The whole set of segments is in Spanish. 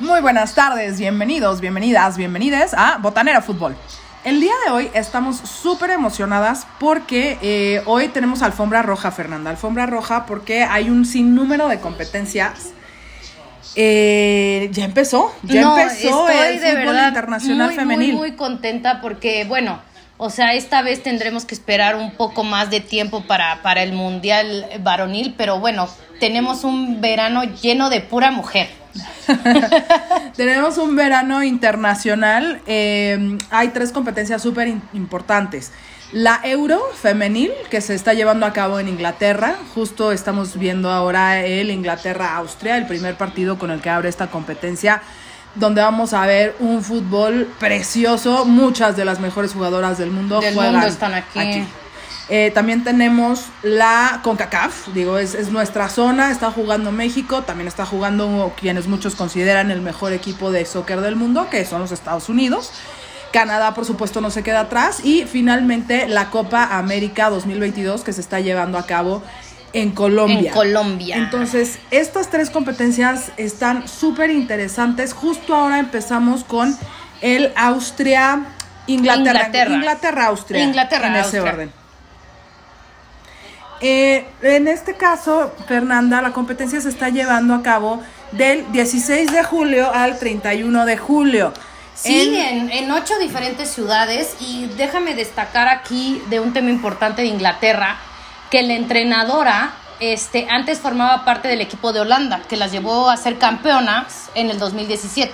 Muy buenas tardes, bienvenidos, bienvenidas, bienvenides a Botanera Fútbol. El día de hoy estamos súper emocionadas porque eh, hoy tenemos alfombra roja, Fernanda. Alfombra roja porque hay un sinnúmero de competencias. Eh, ya empezó, ya No, empezó estoy el de fútbol verdad internacional muy, femenil. Muy, muy contenta porque, bueno, o sea, esta vez tendremos que esperar un poco más de tiempo para, para el Mundial varonil, pero bueno, tenemos un verano lleno de pura mujer. Tenemos un verano internacional. eh, hay tres competencias súper importantes. La Euro femenil, que se está llevando a cabo en Inglaterra. Justo estamos viendo ahora el Inglaterra-Austria, el primer partido con el que abre esta competencia, donde vamos a ver un fútbol precioso. Muchas de las mejores jugadoras del mundo Del juegan mundo están aquí. Eh, también tenemos la CONCACAF, digo, es, es nuestra zona, está jugando México, también está jugando quienes muchos consideran el mejor equipo de soccer del mundo, que son los Estados Unidos. Canadá, por supuesto, no se queda atrás. Y finalmente la Copa América 2022, que se está llevando a cabo en Colombia. En Colombia. Entonces, estas tres competencias están súper interesantes. Justo ahora empezamos con el Austria. Inglaterra, Inglaterra. Inglaterra, Austria. Inglaterra, en ese Austria. orden. Eh, en este caso, Fernanda, la competencia se está llevando a cabo del 16 de julio al 31 de julio. Sí, En- en, en ocho diferentes ciudades y déjame destacar aquí de un tema importante de Inglaterra, que la entrenadora este, antes formaba parte del equipo de Holanda, que las llevó a ser campeonas en el 2017.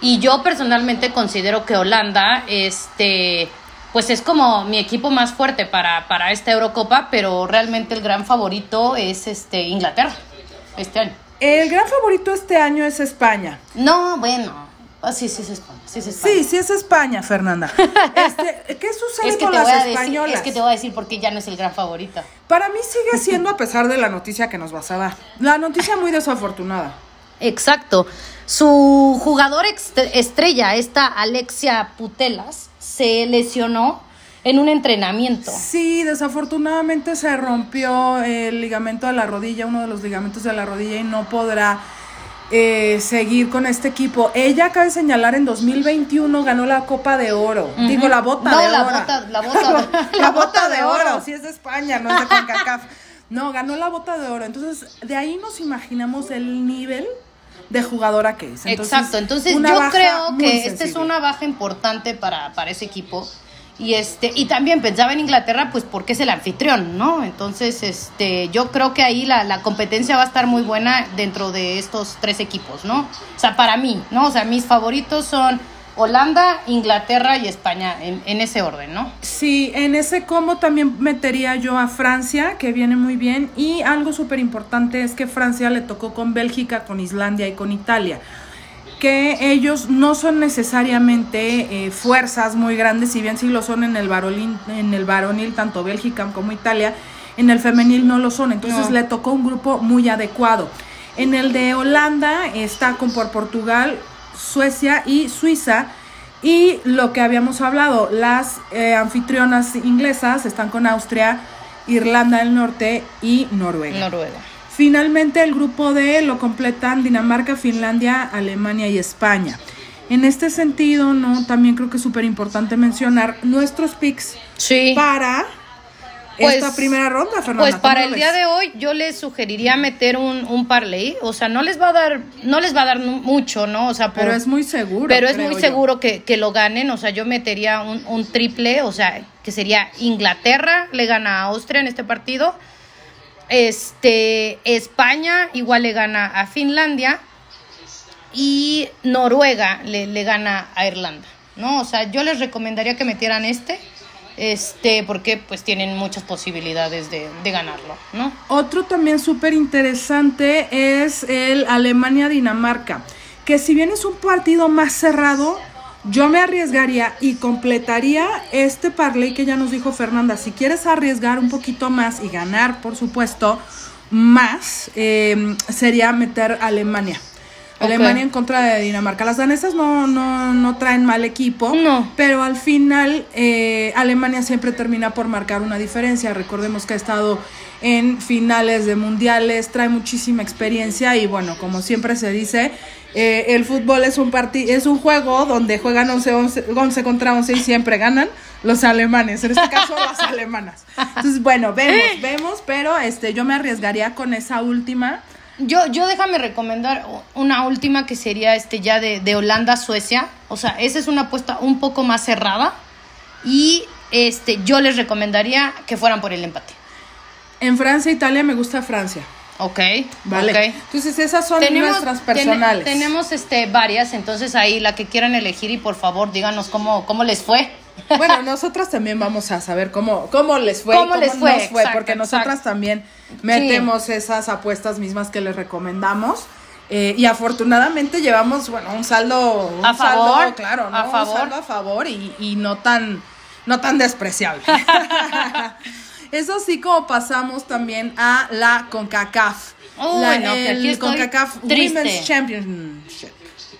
Y yo personalmente considero que Holanda, este, pues es como mi equipo más fuerte para, para esta Eurocopa, pero realmente el gran favorito es este, Inglaterra este año. El gran favorito este año es España. No, bueno, ah, sí, sí es España, sí es España. Sí, sí es España, Fernanda. Este, ¿Qué sucede Es que, con las decir, españolas? es que te voy a decir por qué ya no es el gran favorito. Para mí sigue siendo, a pesar de la noticia que nos vas a dar, la noticia muy desafortunada. Exacto. Su jugador estrella, esta Alexia Putelas, se lesionó en un entrenamiento. Sí, desafortunadamente se rompió el ligamento de la rodilla, uno de los ligamentos de la rodilla y no podrá eh, seguir con este equipo. Ella, cabe señalar, en 2021 ganó la Copa de Oro. Digo, la bota No, de la oro. bota- la bota- la bota de oro. Sí es de España, no es de CONCACAF. No, ganó la bota de oro. Entonces, de ahí nos imaginamos el nivel de jugadora que es. Entonces, Exacto. Entonces yo creo que esta es una baja importante para, para ese equipo. Y este, y también pensaba en Inglaterra, pues porque es el anfitrión, ¿no? Entonces, este, yo creo que ahí la, la competencia va a estar muy buena dentro de estos tres equipos, ¿no? O sea, para mí, ¿no? O sea, mis favoritos son Holanda, Inglaterra y España, en, en ese orden, ¿no? Sí, en ese combo también metería yo a Francia, que viene muy bien. Y algo súper importante es que Francia le tocó con Bélgica, con Islandia y con Italia. Que ellos no son necesariamente eh, fuerzas muy grandes, si bien sí lo son en el, varonil, en el varonil, tanto Bélgica como Italia, en el femenil no lo son. Entonces No. le tocó un grupo muy adecuado. En el de Holanda está con por Portugal, Suecia y Suiza. Y lo que habíamos hablado, las eh, anfitrionas inglesas están con Austria, Irlanda del Norte y Noruega. Noruega. Finalmente el grupo D lo completan Dinamarca, Finlandia, Alemania y España. En este sentido, no, también creo que es súper importante mencionar nuestros picks Sí. para Pues- esta primera ronda, Fernanda. Pues ¿cómo para el ves? día de hoy yo les sugeriría meter un, un parlay, o sea, no les va a dar, no les va a dar mucho, ¿no? O sea, por- Pero es muy seguro. pero es muy yo. seguro que, que lo ganen, o sea, yo metería un, un triple, o sea, que sería Inglaterra le gana a Austria en este partido, este España igual le gana a Finlandia y Noruega le, le gana a Irlanda, ¿no? O sea, yo les recomendaría que metieran este, este, porque pues tienen muchas posibilidades de, de ganarlo, ¿no? Otro también súper interesante es el Alemania-Dinamarca, que si bien es un partido más cerrado, yo me arriesgaría y completaría este parlay que ya nos dijo Fernanda. Si quieres arriesgar un poquito más y ganar, por supuesto, más, eh, sería meter Alemania. Alemania en contra de Dinamarca. Las danesas no, no, no traen mal equipo, No. pero al final eh, Alemania siempre termina por marcar una diferencia. Recordemos que ha estado en finales de mundiales, trae muchísima experiencia y bueno, como siempre se dice, eh, el fútbol es un parti es un juego donde juegan 11, 11, 11 contra 11 y siempre ganan los alemanes, en este caso las alemanas. Entonces, bueno, vemos, vemos, pero este yo me arriesgaría con esa última. Yo, yo déjame recomendar una última que sería este ya de, de Holanda Suecia. O sea, esa es una apuesta un poco más cerrada. Y este, yo les recomendaría que fueran por el empate. En Francia, Italia me gusta Francia. Ok. Vale. Entonces esas son nuestras ten- personales. tenemos este, varias, entonces ahí la que quieran elegir y por favor díganos cómo, cómo les fue. Bueno, nosotras también vamos a saber cómo, cómo les fue, y ¿Cómo les fue? nos fue, Exacto, porque nosotras exacto. también metemos esas apuestas mismas que les recomendamos. Eh, y afortunadamente llevamos, bueno, un saldo, un A favor, saldo, claro, ¿no? a Un favor. saldo a favor y, y no tan, no tan despreciable. Eso sí, como pasamos también a la CONCACAF. Uy, la, no, el CONCACAF triste. Women's Championship.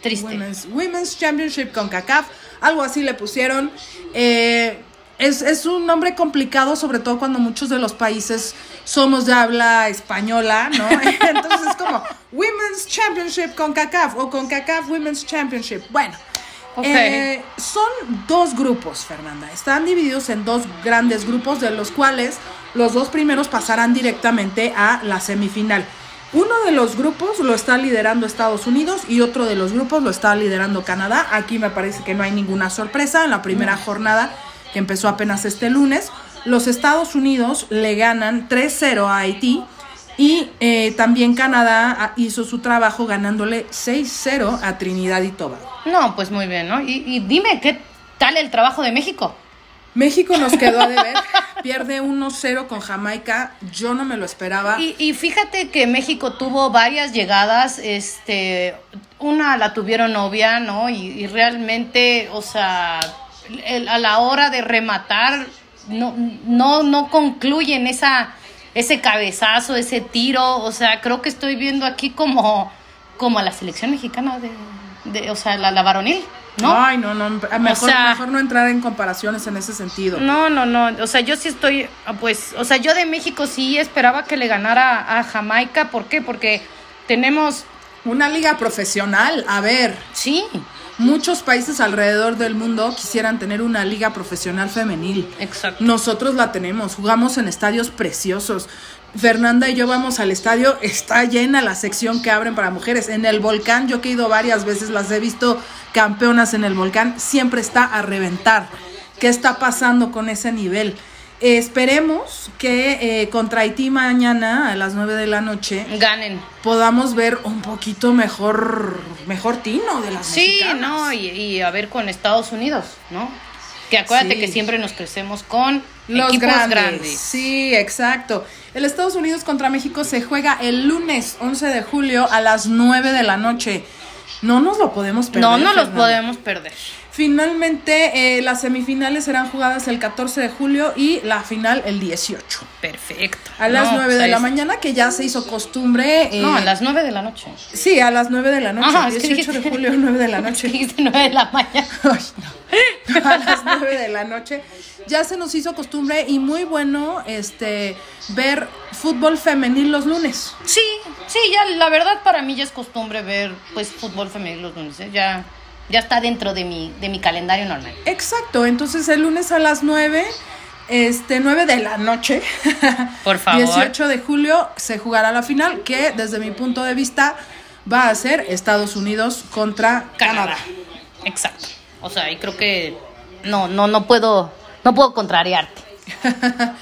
Triste. Women's, Women's Championship con CACAF, algo así le pusieron. Eh, es, es un nombre complicado, sobre todo cuando muchos de los países somos de habla española, ¿no? Entonces es como Women's Championship con CACAF o con CACAF Women's Championship. Bueno, Ok. eh, son dos grupos, Fernanda. Están divididos en dos grandes grupos, de los cuales los dos primeros pasarán directamente a la semifinal. Uno de los grupos lo está liderando Estados Unidos y otro de los grupos lo está liderando Canadá. Aquí me parece que no hay ninguna sorpresa. En la primera jornada, que empezó apenas este lunes, los Estados Unidos le ganan 3-0 a Haití y eh, también Canadá ah, hizo su trabajo ganándole 6-0 a Trinidad y Tobago. No, pues muy bien, ¿no? Y, y dime, ¿qué tal el trabajo de México? México nos quedó a deber, pierde 1-0 con Jamaica, yo no me lo esperaba. Y, y fíjate que México tuvo varias llegadas, este, una la tuvieron obvia, ¿no? Y, realmente, o sea, a la hora de rematar, no, no, no concluyen esa, ese cabezazo, ese tiro, o sea, creo que estoy viendo aquí como, como a la selección mexicana de, de o sea, la, la varonil, ¿no? Ay, no, no, mejor, sea- mejor no entrar en comparaciones en ese sentido. No, no, no. O sea, yo sí estoy, ah, pues, o sea, yo de México sí esperaba que le ganara a Jamaica. ¿Por qué? Porque tenemos, Una liga profesional, a ver, sí, muchos países alrededor del mundo quisieran tener una liga profesional femenil. exacto. Nosotros la tenemos, jugamos en estadios preciosos. Fernanda y yo vamos al estadio, está llena la sección que abren para mujeres. En el volcán, yo que he ido varias veces, las he visto campeonas en el volcán, siempre está a reventar. ¿Qué está pasando con ese nivel? Esperemos que eh, contra Haití mañana a las 9 de la noche Ganen. podamos ver un poquito mejor, mejor tino de las Sí, mexicanas. no, y, y a ver con Estados Unidos, ¿no? Que acuérdate Sí. que siempre nos crecemos con Los equipos grandes. grandes. Sí, exacto. El Estados Unidos contra México se juega el lunes 11 de julio a las 9 de la noche. No nos lo podemos perder. No, no los podemos perder. Finalmente, eh, las semifinales serán jugadas el 14 de julio y la final el 18. Perfecto. A las No, 9 pues de la mañana, que ya se hizo costumbre. eh, No, a las 9 de la noche. Sí, a las 9 de la noche. Ajá, es que 18 de julio, 9 de la noche. Dijiste 9 de la mañana. Ay, no. A las 9 de la noche. Ya se nos hizo costumbre y muy bueno este ver fútbol femenil los lunes. Sí, sí, ya la verdad para mí ya es costumbre ver pues fútbol femenil los lunes, ¿eh? ya ya está dentro de mi de mi calendario normal. Exacto, entonces el lunes a las 9 este 9 de la noche. Por favor. 18 de julio se jugará la final que desde mi punto de vista va a ser Estados Unidos contra Canadá. Canadá. Exacto. O sea, y creo que no no no puedo no puedo contrariarte.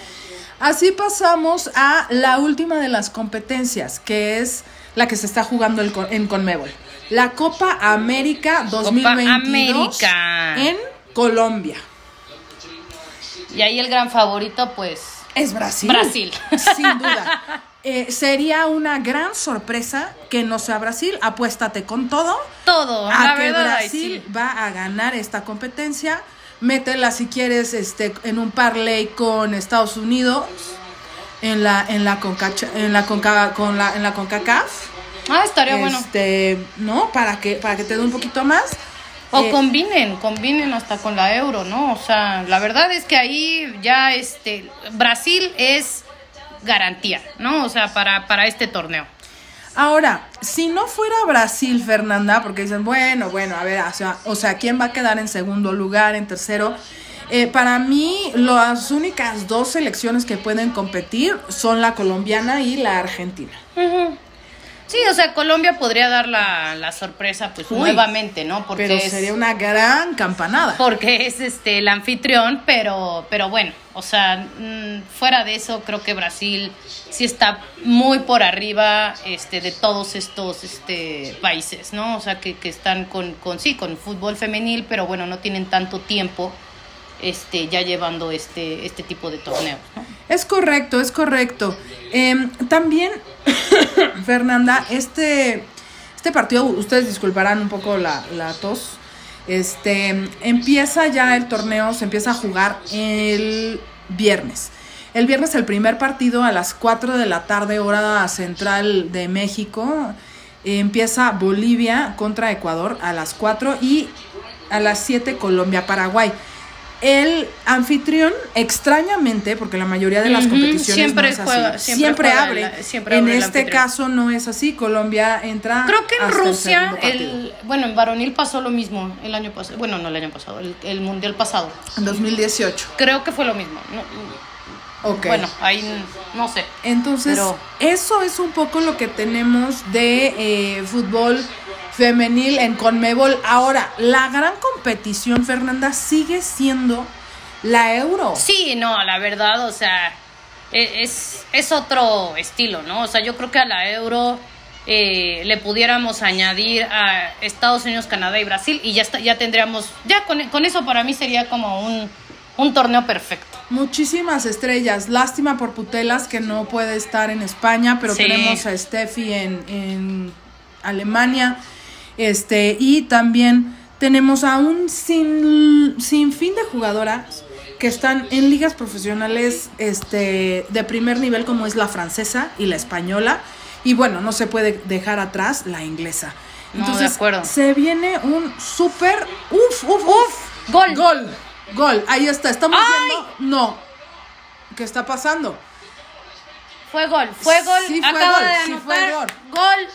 Así pasamos a la última de las competencias, que es la que se está jugando en Conmebol. La Copa América 2022 América. en Colombia. Y ahí el gran favorito pues Es Brasil. Brasil. Sin duda. Eh, sería una gran sorpresa que no sea Brasil. Apuéstate con todo todo, a la que verdad. Brasil sí. va a ganar esta competencia. Métela si quieres este, en un parlay con Estados Unidos en la en la Conca, en la Conca- con la en la CONCACAF Ah, estaría bueno. Este, ¿no? Para que, para que te dé un poquito más. O Eh, combinen, combinen hasta con la euro, ¿no? O sea, la verdad es que ahí ya este Brasil es garantía, ¿no? O sea, para, para este torneo. Ahora, si no fuera Brasil, Fernanda, porque dicen, bueno, bueno, a ver, o sea, o sea ¿quién va a quedar en segundo lugar, en tercero? Eh, para mí, las únicas dos selecciones que pueden competir son la colombiana y la argentina. Sí, o sea, Colombia podría dar la, la sorpresa, pues Uy, nuevamente, ¿no? Porque Pero es, sería una gran campanada. porque es este el anfitrión, pero, pero bueno, o sea, mm, fuera de eso, creo que Brasil sí está muy por arriba este, de todos estos este, países, ¿no? O sea, que, que están con, con, sí, con fútbol femenil, pero bueno, no tienen tanto tiempo este, ya llevando este, este tipo de torneos, ¿no? Es correcto, es correcto. Em, también, Fernanda, este, este partido, ustedes disculparán un poco la, tos. Este empieza ya el torneo, se empieza a jugar el viernes. El viernes el primer partido a las 4 de la tarde, hora central de México. Empieza Bolivia contra Ecuador a las 4 y a las 7 Colombia-Paraguay. El anfitrión, extrañamente, porque la mayoría de las competiciones siempre no es así, juega- siempre, siempre juega abre. la- siempre en el este anfitrión. caso no es así. Colombia entra. Creo que en hasta Rusia, el, bueno, en varonil pasó lo mismo el año pasado, bueno, no el año pasado, el, el mundial pasado. En 2018. Creo que fue lo mismo. No, Ok. Bueno, ahí no sé. Entonces, Pero- eso es un poco lo que tenemos de eh, fútbol femenil en Conmebol. Ahora, la gran competición, Fernanda, sigue siendo la Euro. Sí, no, la verdad, o sea, e- es, es otro estilo, ¿no? O sea, yo creo que a la euro eh, le pudiéramos añadir a Estados Unidos, Canadá y Brasil y ya, está, ya tendríamos, ya con, con eso para mí sería como un, un torneo perfecto. Muchísimas estrellas. Lástima por Putelas que no puede estar en España, pero Sí. tenemos a Steffi en, en Alemania. Este, y también tenemos a un sin, sinfín de jugadoras que están en ligas profesionales este, de primer nivel como es la francesa y la española. Y bueno, no se puede dejar atrás la inglesa. Entonces, se viene un súper... Uf, uf, uf. Gol. Gol. Gol. Ahí está. Estamos ¡Ay! viendo... No. ¿Qué está pasando? Fue gol, fue gol, Sí fue gol, de sí anotar fue gol. gol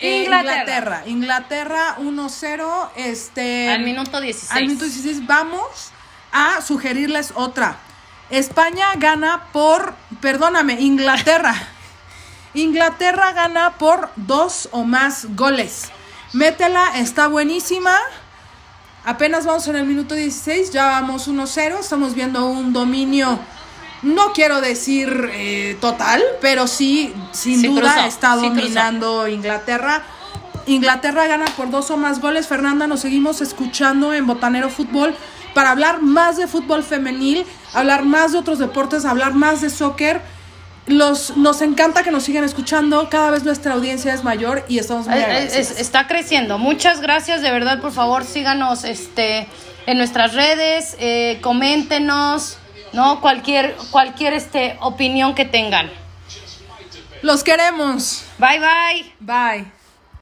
Inglaterra. Inglaterra. Inglaterra 1-0. Este, Al minuto 16. Al minuto 16 vamos a sugerirles otra. España gana por, perdóname, Inglaterra. Inglaterra gana por dos o más goles. Métela, está buenísima. Apenas vamos en el minuto 16, ya vamos 1-0. Estamos viendo un dominio, no quiero decir eh, total, pero sí, sin Sí duda, cruzó, está sí dominando Inglaterra. Inglaterra gana por dos o más goles. Fernanda, nos seguimos escuchando en Botanero Fútbol para hablar más de fútbol femenil, hablar más de otros deportes, hablar más de soccer. Los, nos encanta que nos sigan escuchando. Cada vez nuestra audiencia es mayor y estamos muy Es- agradecidos. es- está creciendo. Muchas gracias, de verdad, por favor, síganos este, en nuestras redes, eh, coméntenos, ¿no? Cualquier, cualquier este, opinión que tengan. Los queremos. Bye, bye. Bye.